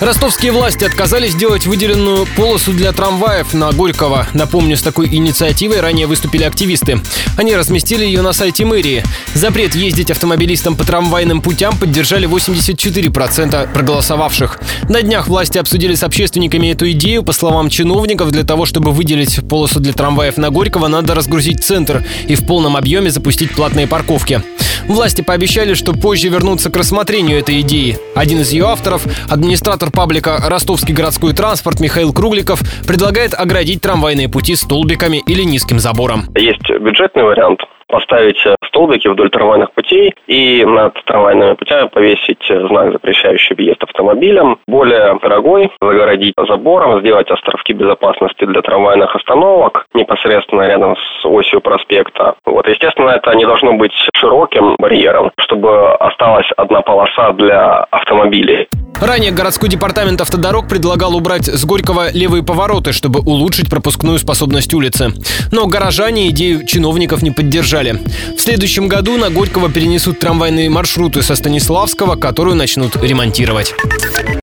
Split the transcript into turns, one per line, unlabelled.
Ростовские власти отказались делать выделенную полосу для трамваев на Горького. Напомню, с такой инициативой ранее выступили активисты. Они разместили ее на сайте мэрии. Запрет ездить автомобилистам по трамвайным путям поддержали 84% проголосовавших. На днях власти обсудили с общественниками эту идею. По словам чиновников, для того, чтобы выделить полосу для трамваев на Горького, надо разгрузить центр и в полном объеме запустить платные парковки. Власти пообещали, что позже вернутся к рассмотрению этой идеи. Один из ее авторов, администратор паблика «Ростовский городской транспорт» Михаил Кругликов, предлагает оградить трамвайные пути столбиками или низким забором.
Есть бюджетный вариант, поставить столбики вдоль трамвайных путей и над трамвайными путями повесить знак, запрещающий въезд автомобилям. Более дорогой загородить забором, сделать островки безопасности для трамвайных остановок непосредственно рядом с осью проспекта. Вот, естественно, это не должно быть широким барьером, чтобы осталась одна полоса для автомобилей.
Ранее городской департамент автодорог предлагал убрать с Горького левые повороты, чтобы улучшить пропускную способность улицы. Но горожане идею чиновников не поддержали. В следующем году на Горького перенесут трамвайные маршруты со Станиславского, которую начнут ремонтировать.